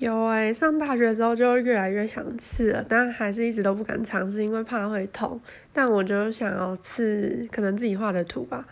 有诶，上大学之后就越来越想刺了，但还是一直都不敢尝试，因为怕会痛。但我就想要刺，可能自己画的图吧。